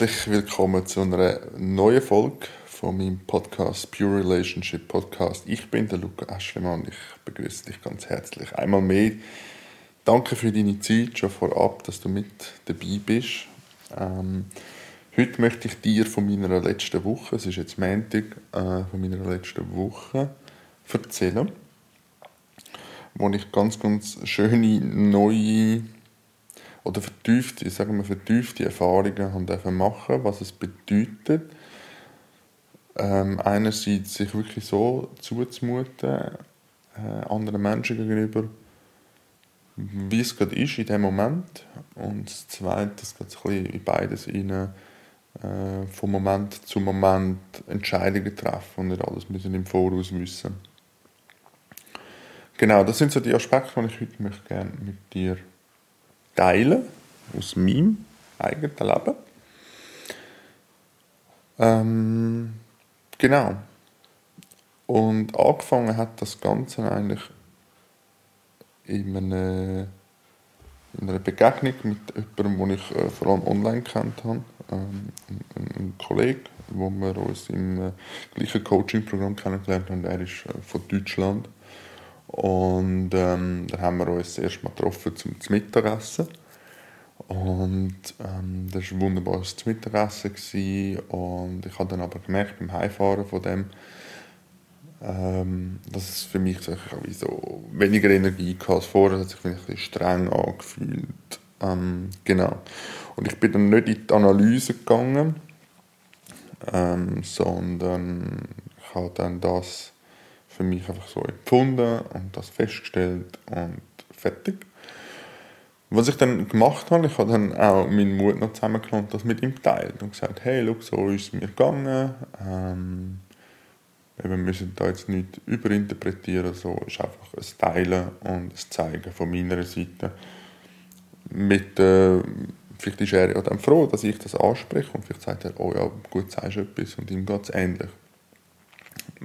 herzlich willkommen zu einer neuen Folge von meinem Podcast Pure Relationship Podcast. Ich bin der Luca Aschlemann und ich begrüße dich ganz herzlich. Einmal mehr danke für deine Zeit schon vorab, dass du mit dabei bist. Ähm, heute möchte ich dir von meiner letzten Woche, es ist jetzt Montag, äh, von meiner letzten Woche erzählen, wo ich ganz, ganz schöne neue oder vertiefte, sagen wir, vertiefte Erfahrungen haben dürfen machen, was es bedeutet, ähm, einerseits sich wirklich so zuzumuten, äh, anderen Menschen gegenüber, wie es gerade ist in dem Moment und das Zweite, es ein bisschen in beides rein, äh, von Moment zu Moment Entscheidungen treffen und nicht alles müssen im Voraus wissen. Genau, das sind so die Aspekte, die ich heute möchte gerne mit dir teilen aus meinem eigenen Leben. Ähm, genau. Und angefangen hat das Ganze eigentlich in einer, in einer Begegnung mit jemandem, den ich äh, vor allem online kennt habe. Ähm, ein, ein Kollege, wo wir uns im äh, gleichen Coaching-Programm kennengelernt haben. Er ist äh, von Deutschland. Und ähm, dann haben wir uns erst mal getroffen zum Mittagessen. Und ähm, das war ein wunderbares Mittagessen. Und ich habe dann aber gemerkt, beim Heimfahren von dem, ähm, dass es für mich so weniger Energie hatte als vorher. Es hat sich ein bisschen streng angefühlt. Ähm, genau. Und ich bin dann nicht in die Analyse gegangen, ähm, sondern ich habe dann das für mich einfach so empfunden und das festgestellt und fertig. Was ich dann gemacht habe, ich habe dann auch meinen Mut noch zusammengenommen und das mit ihm geteilt und gesagt, hey, look, so ist es mir gegangen. Ähm, wir müssen da jetzt nicht überinterpretieren, so ist einfach ein Teilen und ein Zeigen von meiner Seite. Mit, äh, vielleicht ist er ja dann froh, dass ich das anspreche und vielleicht sagt er, oh ja, gut, sagst du etwas und ihm geht es ähnlich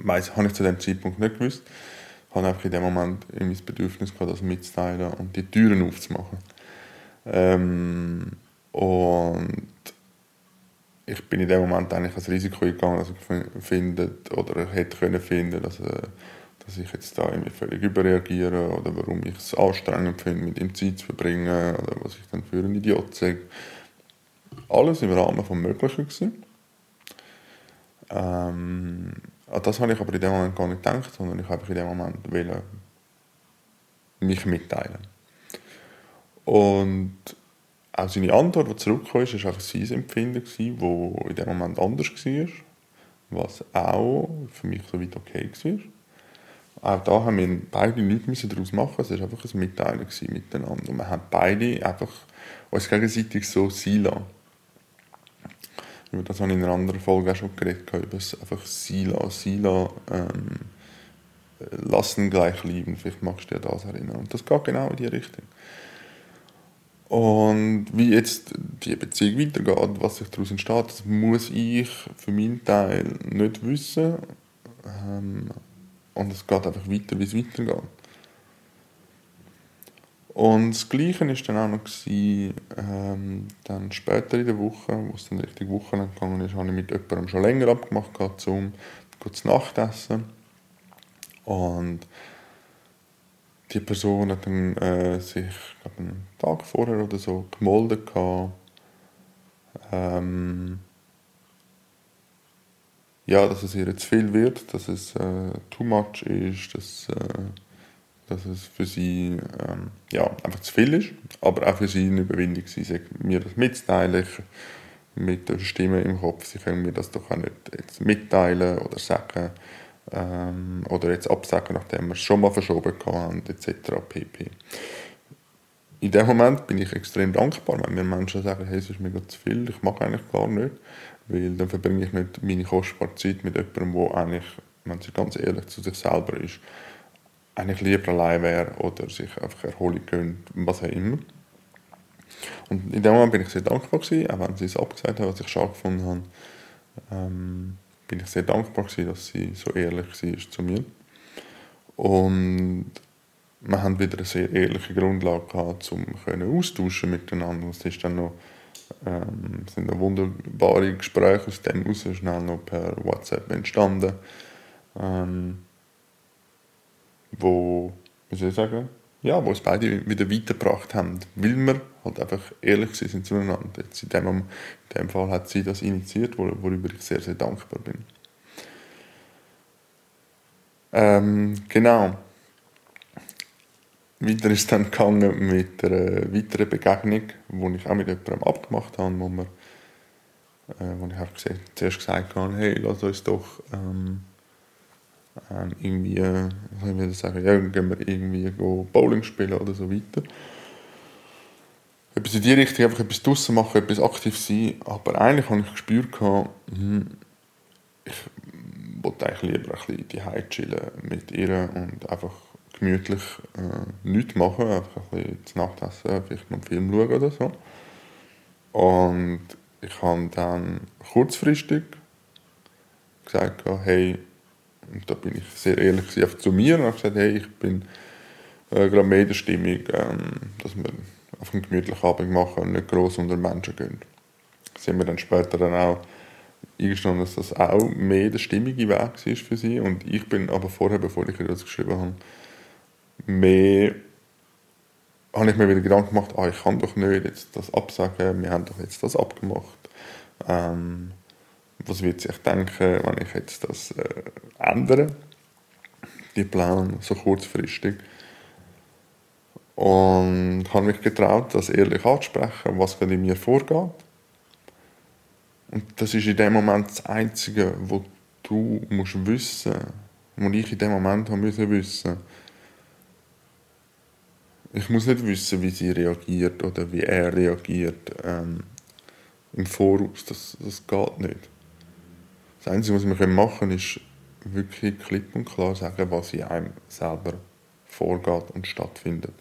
weiss, habe ich zu dem Zeitpunkt nicht gewusst. Ich habe einfach in dem Moment mein Bedürfnis gehabt, das mitzuteilen und die Türen aufzumachen. Ähm, und ich bin in dem Moment eigentlich als Risiko gegangen, dass ich finde oder hätte können finden, dass, dass ich jetzt da irgendwie völlig überreagiere oder warum ich es anstrengend finde, mit ihm Zeit zu verbringen oder was ich dann für ein Idiot sage. Alles im Rahmen des Möglichen gewesen. Ähm, an das habe ich aber in dem Moment gar nicht gedacht, sondern ich habe in dem Moment wollen, mich mitteilen. Und auch seine Antwort, die zurückkam, war einfach sein Empfinden, das in dem Moment anders war, was auch für mich so weit okay war. Auch da haben wir beide nichts daraus machen Es war einfach ein Mitteilen miteinander. Und wir haben beide einfach uns gegenseitig so sein lassen. Über das habe ich in einer anderen Folge auch schon geredet, über das einfach Sila, Sila, ähm, lassen gleich lieben. Vielleicht magst du dir das erinnern. Und das geht genau in die Richtung. Und wie jetzt die Beziehung weitergeht, was sich daraus entsteht, das muss ich für meinen Teil nicht wissen. Ähm, und es geht einfach weiter, wie es weitergeht. Und das Gleiche war dann auch noch, gewesen, ähm, dann später in der Woche, wo es dann richtig Wochenende gegangen ist, habe ich mit jemandem schon länger abgemacht, gehabt, um zu Nachtessen. Und die Person hat dann äh, sich glaub, einen Tag vorher oder so gemolden. Gehabt. Ähm, ja, dass es ihr zu viel wird, dass es äh, too much ist, dass äh, dass es für sie ähm, ja, einfach zu viel ist, aber auch für sie eine Überwindung war, mir das mitzuteilen. Mit der Stimme im Kopf, sie können mir das doch auch nicht jetzt mitteilen oder sagen ähm, oder jetzt absagen, nachdem wir es schon mal verschoben haben, etc. pp. In dem Moment bin ich extrem dankbar, wenn mir Menschen sagen, hey, es ist mir zu viel, ich mache eigentlich gar nicht, weil dann verbringe ich nicht meine kostbare Zeit mit jemandem, der eigentlich, wenn sie ganz ehrlich zu sich selber ist, eigentlich lieber allein wäre oder sich einfach erholen könnte, was auch immer. Und in dem Moment bin ich sehr dankbar gewesen, auch wenn sie es abgesagt haben, was ich schade gefunden habe, ähm, bin ich sehr dankbar gewesen, dass sie so ehrlich war zu mir. Und wir haben wieder eine sehr ehrliche Grundlage gehabt, um austauschen miteinander. Es ist dann noch Ähm, sind noch wunderbare Gespräche aus dem raus, schnell noch per WhatsApp entstanden. Ähm, wo, wie soll ich sagen, ja, wo es beide wieder weitergebracht haben, weil wir halt einfach ehrlich sind zueinander. Jetzt in, dem, in dem Fall hat sie das initiiert, worüber ich sehr, sehr dankbar bin. Ähm, genau. Weiter ist dann gegangen mit einer weiteren Begegnung, die ich auch mit jemandem abgemacht habe, wo, wir, äh, wo ich gesagt, zuerst gesagt habe, hey, lass uns doch ähm, ähm, irgendwie, äh, soll ich sagen, ja, gehen wir irgendwie Bowling spielen oder so weiter. Etwas in die Richtung, einfach etwas draussen machen, etwas aktiv sein, aber eigentlich habe ich gespürt, hm, ich wollte eigentlich lieber ein bisschen die Hause chillen mit ihr und einfach gemütlich äh, nichts machen, einfach ein bisschen zu Nacht essen, vielleicht noch einen Film schauen oder so. Und ich habe dann kurzfristig gesagt, hey, und da bin ich sehr ehrlich zu mir und habe gesagt, hey, ich bin äh, gerade mehr der Stimmung, ähm, dass wir auf einen gemütlichen Abend machen und nicht gross unter Menschen gehen. Das sind wir dann später dann auch eingestanden, dass das auch mehr der stimmige Weg war für sie. Und ich bin aber vorher, bevor ich das geschrieben habe, mehr habe ich mir wieder Gedanken gemacht, ah, ich kann doch nicht jetzt das absagen, wir haben doch jetzt das abgemacht. Ähm, was wird sich denken, wenn ich jetzt das äh, ändere, die Plan so kurzfristig. Und habe mich getraut, das ehrlich anzusprechen, was gerade in mir vorgeht. Und das ist in dem Moment das Einzige, was du musst wissen musst, was ich in dem Moment haben müssen wissen. Ich muss nicht wissen, wie sie reagiert oder wie er reagiert ähm, im Voraus. Das, das geht nicht. Das Einzige, was wir machen können, ist wirklich klipp und klar sagen, was in einem selber vorgeht und stattfindet.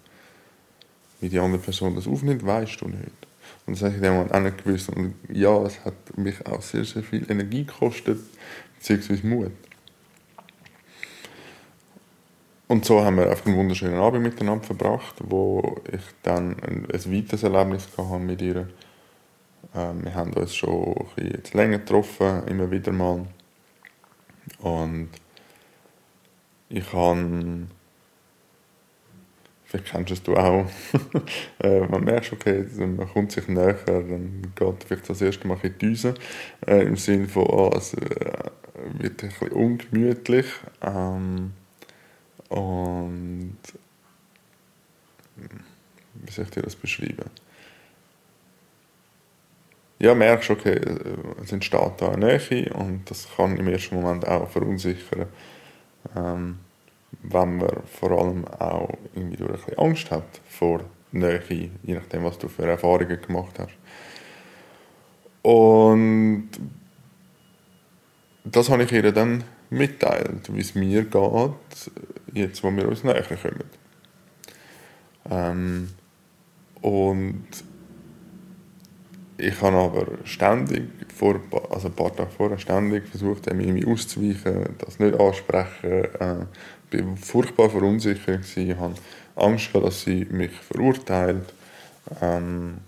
Wie die andere Person das aufnimmt, weißt du nicht. Und das habe ich dann auch nicht gewusst. Und ja, es hat mich auch sehr, sehr viel Energie gekostet, beziehungsweise Mut. Und so haben wir einfach einen wunderschönen Abend miteinander verbracht, wo ich dann ein, ein weiteres Erlebnis hatte mit ihr ähm, wir haben uns schon ein bisschen länger getroffen, immer wieder mal. Und ich habe, vielleicht kennst du es auch, äh, man merkt, okay, man kommt sich näher, dann geht vielleicht das erste Mal in die Düse, äh, im Sinne von, oh, es äh, wird ein bisschen ungemütlich. Ähm, und wie soll ich dir das beschreiben? Ja, merkst, okay, äh, es entsteht da eine Nähe und das kann im ersten Moment auch verunsichern, ähm, wenn man vor allem auch irgendwie durch ein bisschen Angst hat vor Nähe, je nachdem, was du für Erfahrungen gemacht hast. Und das habe ich ihr dann mitteilt, wie es mir geht, jetzt, wo wir uns näher kommen. Ähm, und ich habe aber ständig, vor, also ein paar Tage vorher, ständig versucht, irgendwie auszuweichen, das nicht ansprechen. Ich äh, war furchtbar verunsichert, ich hatte Angst, dass sie mich verurteilt. Ähm,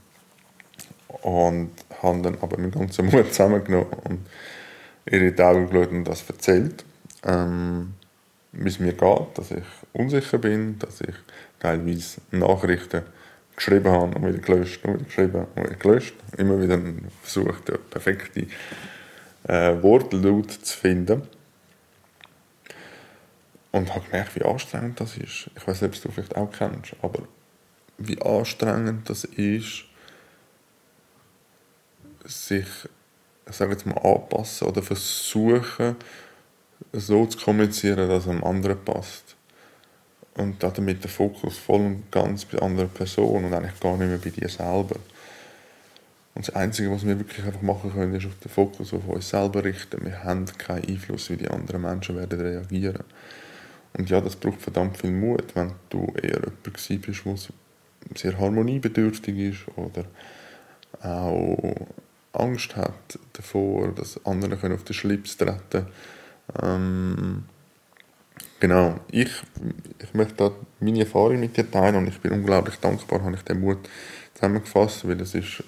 und habe dann aber meinen ganzen Mut zusammengenommen und ihr in die Augen geschaut und das erzählt. Ähm, wie es mir geht, dass ich unsicher bin, dass ich teilweise Nachrichten geschrieben habe und wieder gelöscht und wieder geschrieben und wieder gelöscht. Immer wieder versucht, den perfekten äh, Wortlaut zu finden. Und habe gemerkt, wie anstrengend das ist. Ich weiß nicht, ob du vielleicht auch kennst, aber wie anstrengend das ist, sich, sage jetzt mal, anpassen oder versuchen, so zu kommunizieren, dass es einem anderen passt und damit der Fokus voll und ganz bei anderen Personen und eigentlich gar nicht mehr bei dir selber. Und das Einzige, was wir wirklich einfach machen können, ist auf den Fokus auf uns selber richten. Wir haben keinen Einfluss, wie die anderen Menschen werden reagieren. Und ja, das braucht verdammt viel Mut, wenn du eher jemand bist, der sehr harmoniebedürftig ist oder auch Angst hat davor, dass andere auf den Schlips treten können. Ähm, Genau, ich, ich möchte da meine Erfahrung mit dir teilen und ich bin unglaublich dankbar, habe ich den Mut zusammengefasst, weil es ist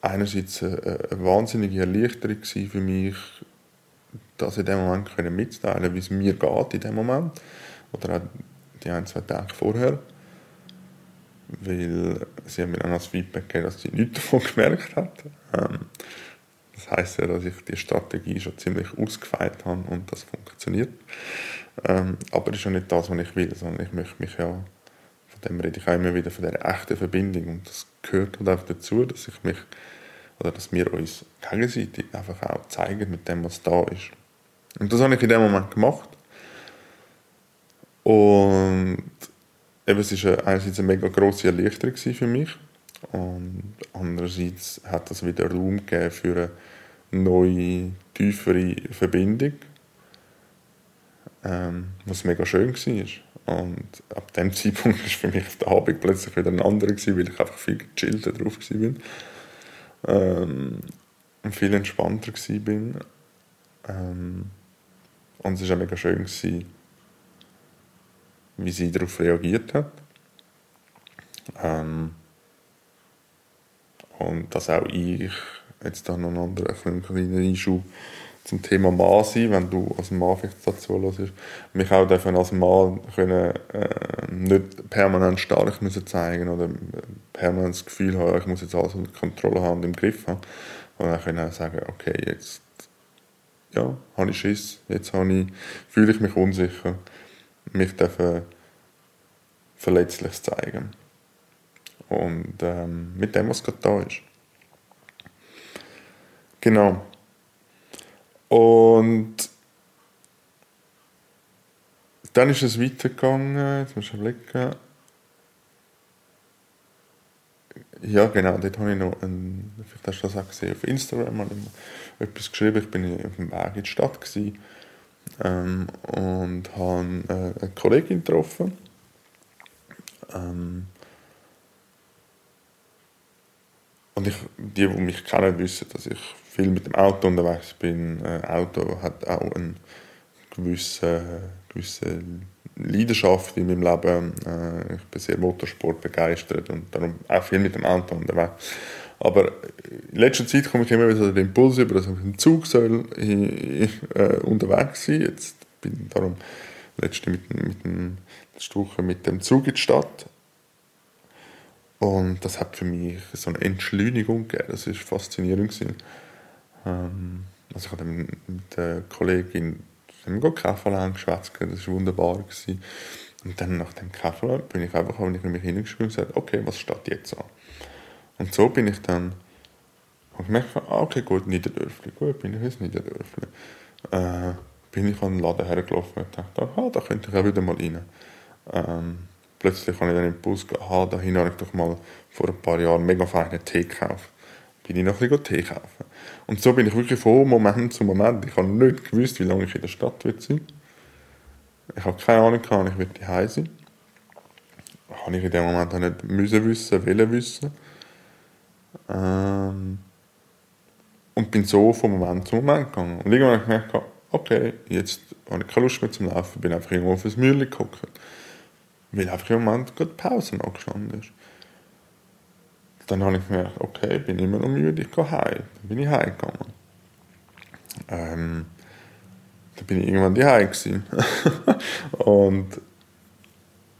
einerseits eine, wahnsinnige Erleichterung für mich, das in dem Moment können mitzuteilen, wie es mir geht in dem Moment. Oder auch die ein, zwei Tage vorher. Weil sie haben mir dann als Feedback gegeben, dass sie nichts davon gemerkt hat. Ähm, heisst ja, dass ich die Strategie schon ziemlich ausgefeilt habe und das funktioniert. Ähm, aber das ist ja nicht das, was ich will, sondern ich möchte mich ja, von dem rede ich auch immer wieder, von dieser echten Verbindung. Und das gehört halt auch dazu, dass ich mich, oder dass wir uns gegenseitig einfach auch zeigen mit dem, was da ist. Und das habe ich in dem Moment gemacht. Und eben, es war einerseits eine mega grosse Erleichterung für mich und andererseits hat das wieder Raum gegeben für eine neue, tiefere Verbindung, ähm, was mega schön war. Und ab dem Zeitpunkt war für mich der Abend plötzlich wieder ein anderer, gewesen, weil ich einfach viel gechillter drauf war. Ähm, und viel entspannter war. Ähm, und es war auch mega schön, gewesen, wie sie darauf reagiert hat. Ähm, und dass auch ich, jetzt da noch einen anderen einen kleinen Einschub zum Thema Mann sein, wenn du als Mann vielleicht dazu hörst, mich auch dürfen als Mann können, äh, nicht permanent stark müssen zeigen oder permanent das Gefühl haben, ich muss jetzt alles unter Kontrolle haben und im Griff haben. Und dann können auch sagen, okay, jetzt ja, habe ich Schiss, jetzt habe ich, fühle ich mich unsicher. Mich dürfen verletzlich zeigen. Und ähm, mit dem, was gerade da ist. Genau. Und dann ist es weitergegangen, jetzt muss ich überlegen. Ja, genau, dort habe ich noch, einen, vielleicht hast du das auch gesehen, auf Instagram habe ich etwas geschrieben. Ich bin auf dem Weg in die Stadt gewesen, ähm, und habe äh, eine Kollegin getroffen. Ähm, und ich, die, die mich kennen, wissen, dass ich viel mit dem Auto unterwegs bin. Ein Auto hat auch eine gewisse, gewisse Leidenschaft in meinem Leben. Äh, ich bin sehr Motorsport begeistert und darum auch viel mit dem Auto unterwegs. Aber in letzter Zeit komme ich immer wieder den Impuls über, dass ich mit dem Zug soll, äh, unterwegs sein Jetzt bin ich darum letzte, mit, mit dem, letzte Woche mit dem Zug in die Stadt. Und das hat für mich so eine Entschleunigung gegeben. Das war faszinierend. Ähm, also ich habe mit der Kollegin haben wir Kaffee das war wunderbar. Gewesen. Und dann nach dem Kaffee bin ich einfach, ich mich hingeschrieben und gesagt, okay, was steht jetzt an? Und so bin ich dann, habe gemerkt, ah, okay, gut, Niederdörfli, gut, bin ich ins Niederdörfli. Äh, bin ich an den Laden hergelaufen und dachte, ah, da könnte ich auch wieder mal rein. Ähm, plötzlich habe ich dann Impuls gehabt, ah, dahin habe ich doch mal vor ein paar Jahren mega feinen Tee gekauft. Bin ich noch ein bisschen Tee kaufen. Und so bin ich wirklich von Moment zu Moment. Ich habe nicht gewusst, wie lange ich in der Stadt wird sein Ich habe keine Ahnung, wann ich wird daheim sein Habe ich in dem Moment auch nicht müssen wissen, wollen wissen. Ähm und bin so von Moment zu Moment gegangen. Und irgendwann habe ich gemerkt, okay, jetzt habe ich keine Lust mehr zum Laufen, bin einfach irgendwo auf das Mühle geguckt. Weil einfach im Moment gerade Pause angestanden ist. Dann habe ich gemerkt, okay, bin immer noch müde, ich gehe heim. Dann bin ich heimgegangen. Ähm, dann bin ich irgendwann daheim gewesen. und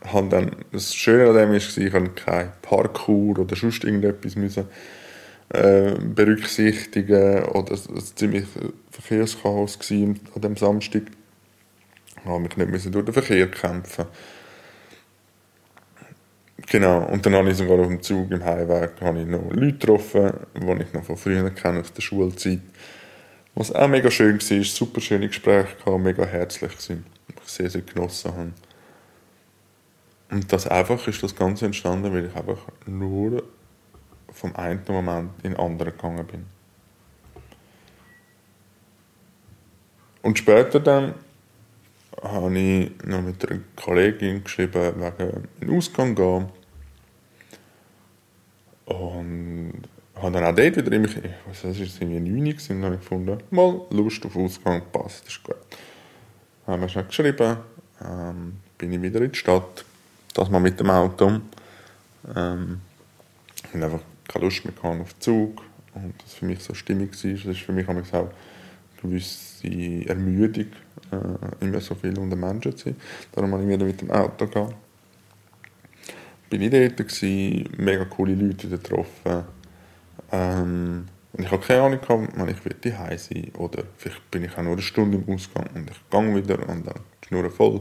habe dann, das Schöne an dem war, ich habe kein Parkour oder sonst irgendetwas müssen, äh, berücksichtigen oder es war ziemlich Verkehrschaos an dem Samstag. Ich musste mich nicht durch den Verkehr kämpfen Genau, und dann habe ich sogar auf dem Zug im Heimweg habe ich noch Leute getroffen, die ich noch von früher kenne, aus der Schulzeit. Was auch mega schön war, super schöne Gespräche gehabt, mega herzlich gewesen, ich sehr, sehr genossen habe. Und das einfach ist das Ganze entstanden, weil ich einfach nur vom einen Moment in den anderen gegangen bin. Und später dann habe ich noch mit einer Kollegin geschrieben, wegen in Ausgang gehen. Und habe dann auch dort wieder immer, was das ist irgendwie 9 gewesen, habe ich gefunden, mal Lust auf Ausgang, passt, ist gut. Dann haben wir schnell geschrieben, ähm, bin ich wieder in die Stadt, das mal mit dem Auto. Ähm, ich einfach keine Lust mehr auf den Zug. und das für mich so stimmig war. Das ist für mich auch gewisse Ermüdung, äh, immer so viel unter Menschen zu sein. Darum habe ich wieder mit dem Auto gehen. Bin ich dort, gewesen, mega coole Leute getroffen. Ähm, und ich habe keine Ahnung gehabt, wann ich wieder heim sein Oder vielleicht bin ich auch nur eine Stunde im Ausgang und ich gehe wieder und dann nur voll.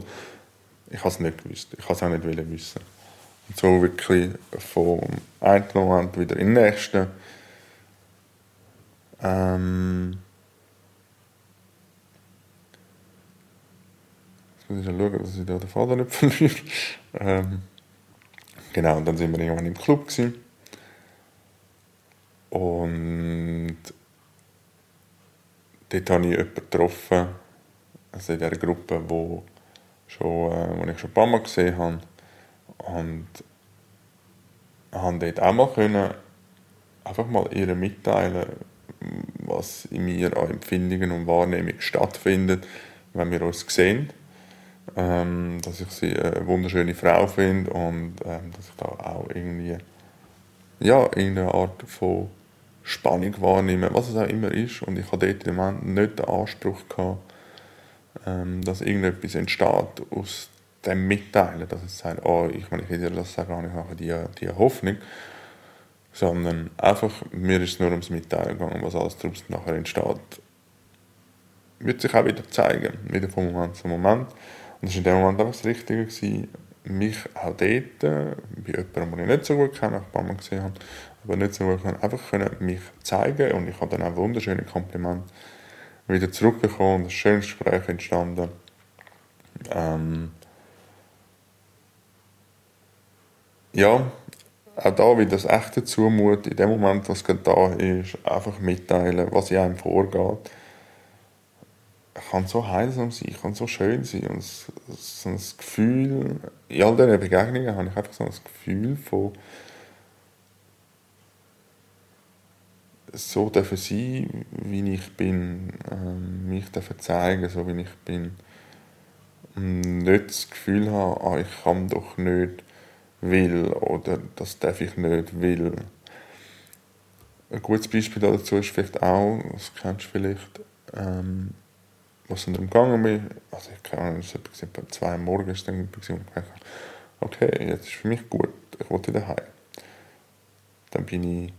Ich habe es nicht gewusst. Ich habe es auch nicht wissen. Und so wirklich vom einen Moment wieder in den nächsten. Ähm, jetzt muss ich schauen, dass ich da den Faden nicht verliere. Ähm, genau, und dann sind wir irgendwann im Club. Gewesen. Und dort habe ich jemanden getroffen, also in dieser Gruppe, wo, schon, äh, wo ich schon ein paar Mal gesehen habe. Und habe dort auch mal können, einfach mal ihr mitteilen, was in mir an Empfindungen und Wahrnehmungen stattfindet, wenn wir uns sehen. Ähm, dass ich sie eine wunderschöne Frau finde und ähm, dass ich da auch irgendwie ja, irgendeine Art von Spannung wahrnehmen, was es auch immer ist. Und ich hatte dort im Moment nicht den Anspruch, gehabt, ähm, dass irgendetwas entsteht aus dem Mitteilen, dass es sagt, oh, ich, wenn ich dir das sage, habe ich nachher die, die Hoffnung. Sondern einfach, mir ist es nur ums Mitteilen gegangen, was alles daraus nachher entsteht. Wird sich auch wieder zeigen, wieder von Moment zu Moment. Das war in dem Moment auch das Richtige, gewesen, mich auch dort, äh, bei jemandem, den ich nicht so gut kenne, ein paar Mal gesehen habe, aber nicht so gut können, einfach können mich zeigen und ich habe dann auch wunderschöne Komplimente wieder zurückbekommen und ein schönes Gespräch entstanden. Ähm ja, auch da wieder das echte Zumut, in dem Moment, was gerade da ist, einfach mitteilen, was in einem vorgeht. Kann so heilsam sein, kann so schön sein. Und so ein Gefühl, in all diesen Begegnungen habe ich einfach so ein Gefühl von, so dürfen sein, wie ich bin, ähm, mich dürfen zeigen, so wie ich bin. Und nicht das Gefühl haben, ah, ich kann doch nicht will oder das darf ich nicht will. Ein gutes Beispiel dazu ist vielleicht auch, das kennst du vielleicht, ähm, was dann umgegangen bin, also ich keine Ahnung, es war etwa zwei Uhr morgens, dann bin ich okay, jetzt ist für mich gut, ich wollte daheim. Dann bin ich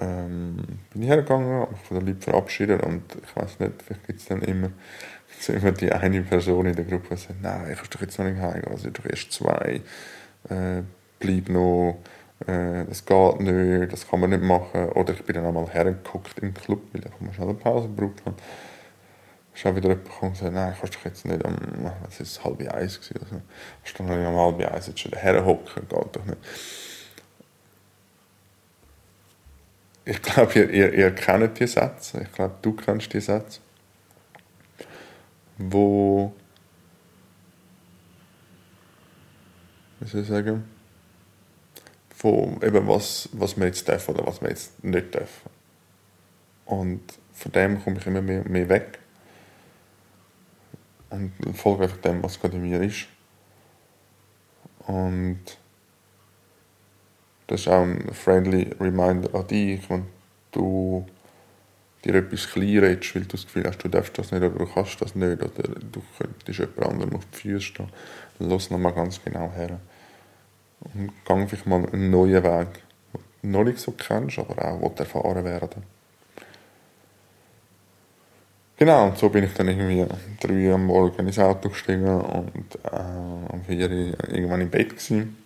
ähm, bin ich hergegangen, habe mich von den Leuten verabschiedet und ich weiß nicht, vielleicht gibt es dann immer, gibt's immer die eine Person in der Gruppe, die sagt, nein, ich kannst doch jetzt noch nicht heimgehen, also doch erst zwei, äh, bleib noch, äh, das geht nicht, das kann man nicht machen. Oder ich bin dann einmal hergeguckt im Club, weil ich mal schnell eine Pause gebraucht habe. Ist auch wieder jemand und gesagt, nein, kannst doch jetzt nicht am, es war halb eins, also, kannst du nicht um halb eins jetzt schon herhocken, geht doch nicht. ich glaube, ihr, ihr, ihr kennt die Sätze. Ich glaube, du kennst die Sätze. Wo. Wie soll ich sagen? Von eben was, was wir jetzt dürfen oder was wir jetzt nicht dürfen. Und von dem komme ich immer mehr, mehr weg. Und folge einfach dem, was gerade in mir ist. Und das ist auch ein friendly Reminder an dich, wenn du dir etwas klein redest, weil du das Gefühl hast, du darfst das nicht oder du kannst das nicht oder du könntest jemand anderem auf die Füße stehen. Lass nochmal ganz genau her. Und geh vielleicht mal einen neuen Weg, den du noch nicht so kennst, aber auch erfahren werden Genau, und so bin ich dann irgendwie drei am Morgen ins Auto gestiegen und äh, um vier irgendwann im Bett gewesen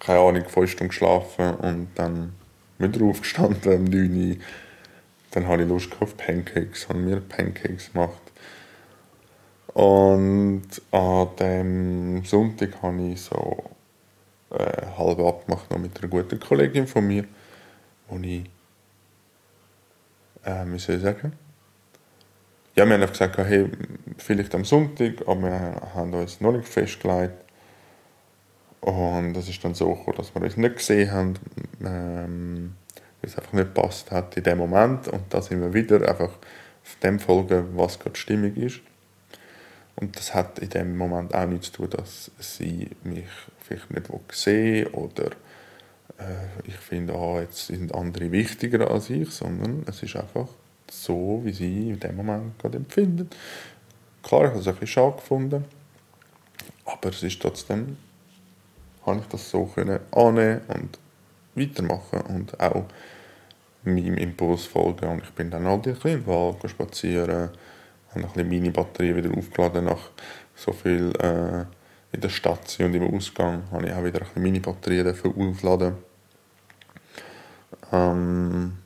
keine Ahnung, fünf Stunden geschlafen und dann wieder aufgestanden um 9 Uhr. Dann hatte ich Lust auf Pancakes, habe mir Pancakes gemacht. Und an dem Sonntag habe ich so äh, halb abgemacht noch mit einer guten Kollegin von mir, wo ich, äh, wie soll ich sagen, ja, wir haben gesagt, hey, vielleicht am Sonntag, aber wir haben uns noch nicht festgelegt. Und das ist dann so gekommen, dass wir uns nicht gesehen haben, ähm, weil es einfach nicht passt hat in dem Moment. Und da sind wir wieder einfach auf dem folgen, was gerade stimmig ist. Und das hat in dem Moment auch nichts zu tun, dass sie mich vielleicht nicht sehen oder äh, ich finde, ah, jetzt sind andere wichtiger als ich, sondern es ist einfach so, wie sie in dem Moment gerade empfinden. Klar, ich habe es ein bisschen schade gefunden, aber es ist trotzdem, habe ich das so können annehmen und weitermachen und auch meinem Impuls folgen. Und ich bin dann halt ein bisschen im Wald spazieren, habe ein bisschen meine Batterie wieder aufgeladen nach so viel äh, in der Stadt und im Ausgang habe ich auch wieder ein bisschen meine Batterie aufladen. Ähm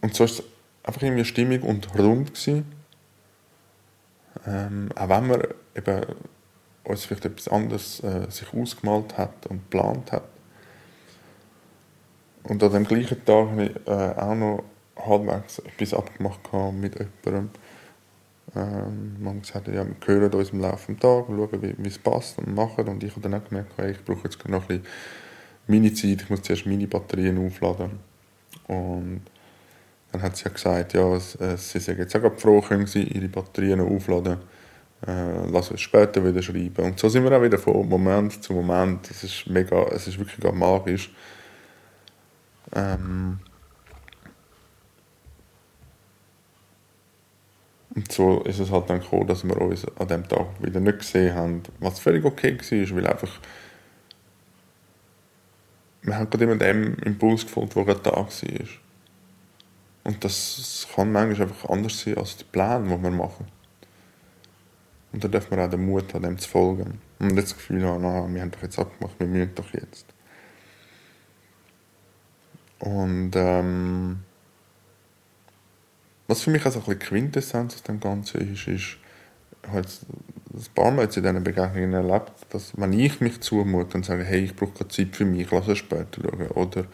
und so war es einfach irgendwie stimmig und rund gewesen. Ähm, auch wenn man eben uns vielleicht etwas anderes äh, sich ausgemalt hat und geplant hat. Und an dem gleichen Tag habe ich äh, auch noch halbwegs etwas abgemacht mit jemandem. Ähm, man hat gesagt, ja, wir hören uns im Laufe des Tages, schauen, wie es passt und machen. Und ich habe dann auch gemerkt, hey, ich brauche jetzt noch ein bisschen meine Zeit, ich muss zuerst meine Batterien aufladen. Und dann hat sie ja gesagt, ja, äh, sie sei jetzt auch froh, können sie ihre Batterien aufladen. Äh, lass es später wieder schreiben. Und so sind wir auch wieder von Moment zu Moment. Es ist mega, es ist wirklich magisch. Ähm und so ist es halt dann gekommen, dass wir uns an dem Tag wieder nicht gesehen haben, was völlig okay war, weil einfach wir haben gerade immer den Impuls gefunden, der gerade da war. Und das kann manchmal einfach anders sein als der Plan, den wir machen. Und da darf man auch den Mut haben, dem zu folgen. Und nicht das Gefühl haben, na, wir haben doch jetzt abgemacht, wir müssen doch jetzt. Und ähm, was für mich also ein bisschen Quintessenz aus dem Ganzen ist, ist, ich habe jetzt ein paar Mal jetzt in diesen Begegnungen erlebt, dass wenn ich mich zumute und sage, hey, ich brauche keine Zeit für mich, lass es später schauen, oder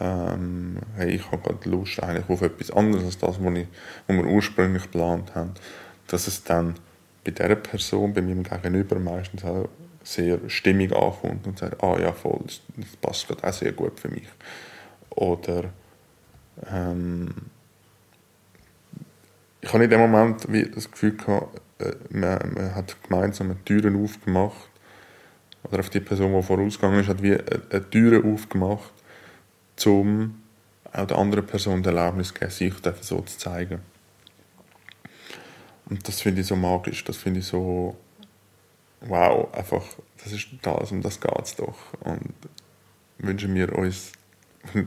ähm, hey, ich habe gerade Lust eigentlich auf etwas anderes als das, was, wir ursprünglich geplant haben, dass es dann bei dieser Person, bei meinem Gegenüber meistens auch sehr stimmig ankommt und sagt, ah ja, voll, das, das passt gerade auch sehr gut für mich. Oder ähm, ich habe in dem Moment wie das Gefühl gehabt, äh, man, man hat gemeinsam Türen aufgemacht. Oder auf die Person, die vorausgegangen ist, hat wie eine Tür aufgemacht, um auch der anderen Person das Erlebnis zu geben, sich so zu zeigen. Und das finde ich so magisch, das finde ich so, wow, einfach, das ist das, um das geht es doch. Und wünschen wir uns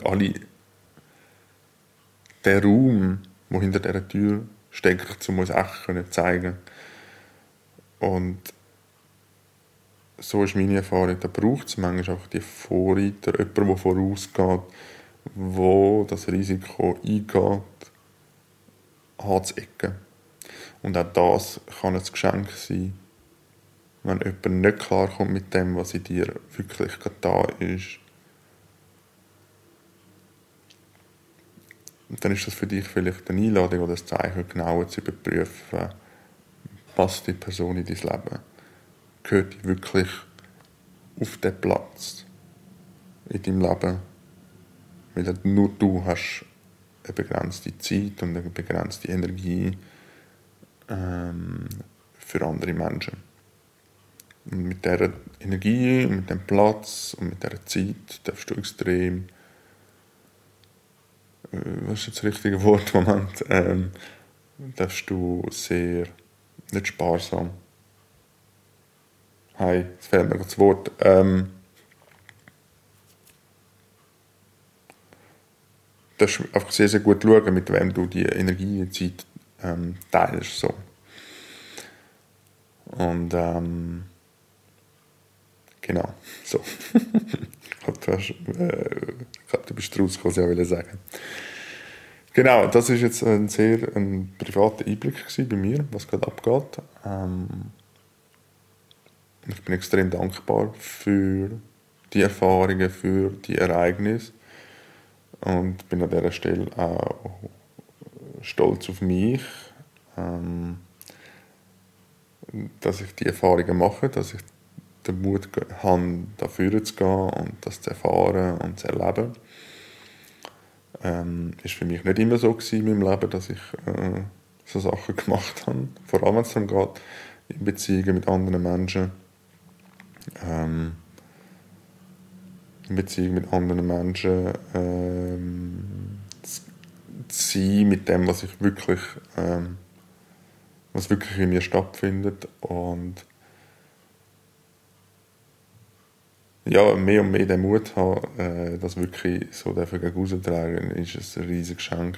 alle den Raum, der hinter dieser Tür steckt, um uns zu zeigen. Und so ist meine Erfahrung, da braucht es manchmal auch die Vorreiter, jemanden, der vorausgeht, wo das Risiko eingeht, anzuecken. Und auch das kann ein Geschenk sein, wenn jemand nicht klarkommt mit dem, was in dir wirklich da ist. Und dann ist das für dich vielleicht eine Einladung oder ein Zeichen, genauer zu überprüfen, passt die Person in dein Leben? Gehört wirklich auf den Platz in deinem Leben? Weil nur du hast eine begrenzte Zeit und eine begrenzte Energie ähm, für andere Menschen. Und mit dieser Energie, mit dem Platz und mit dieser Zeit darfst du extrem, äh, was ist jetzt das richtige Wort, Moment, ähm, darfst du sehr, nicht sparsam, Hi, es fehlt mir das Wort, ähm, darfst einfach sehr, sehr gut schauen, mit wem du die Energie und Zeit ähm, teilst. So. Und ähm, genau, so. ich glaube, du bist rausgekommen, was ich sagen Genau, das war jetzt ein sehr ein privater Einblick bei mir, was gerade abgeht. Ähm, ich bin extrem dankbar für die Erfahrungen, für die Ereignisse und bin an dieser Stelle auch stolz auf mich, ähm, dass ich die Erfahrungen mache, dass ich den Mut habe, dafür zu gehen und das zu erfahren und zu erleben. Ähm, ist für mich nicht immer so in meinem Leben, dass ich äh, so Sachen gemacht habe. Vor allem, wenn es darum geht, in Beziehungen mit anderen Menschen. Ähm, Beziehung mit anderen Menschen ähm, zu, sein mit dem, was ich wirklich, ähm, was wirklich in mir stattfindet und ja, mehr und mehr den Mut haben, äh, das wirklich so gegen rauszutragen, ist ein riesiges Geschenk.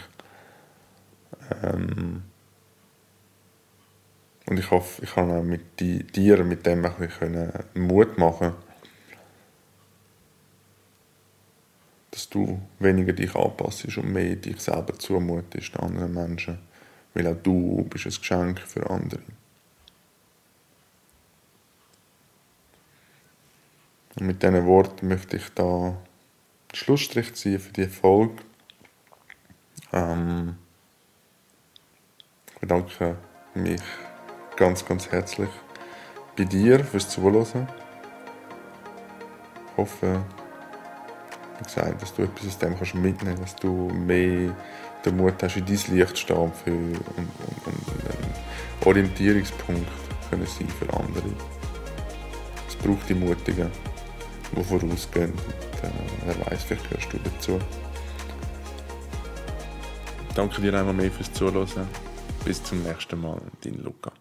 Ähm, und ich hoffe, ich kann auch mit dir mit dem ein bisschen Mut machen dass du weniger dich anpasst und mehr dich selber zumutest anderen Menschen. Weil auch du bist ein Geschenk für andere. Und mit diesen Worten möchte ich da einen Schlussstrich ziehen für die Folge. Ähm, ich bedanke mich ganz, ganz herzlich bei dir fürs Zuhören. Ich hoffe, wie gesagt, dass du etwas aus dem kannst mitnehmen kannst, dass du mehr den Mut hast, in dein Licht zu stehen für, und, und, und ein Orientierungspunkt können sein für andere. Es braucht die Mutigen, die vorausgehen. Und, äh, wer weiß, vielleicht gehörst du dazu. Danke dir einmal mehr fürs Zuhören. Bis zum nächsten Mal, dein Luca.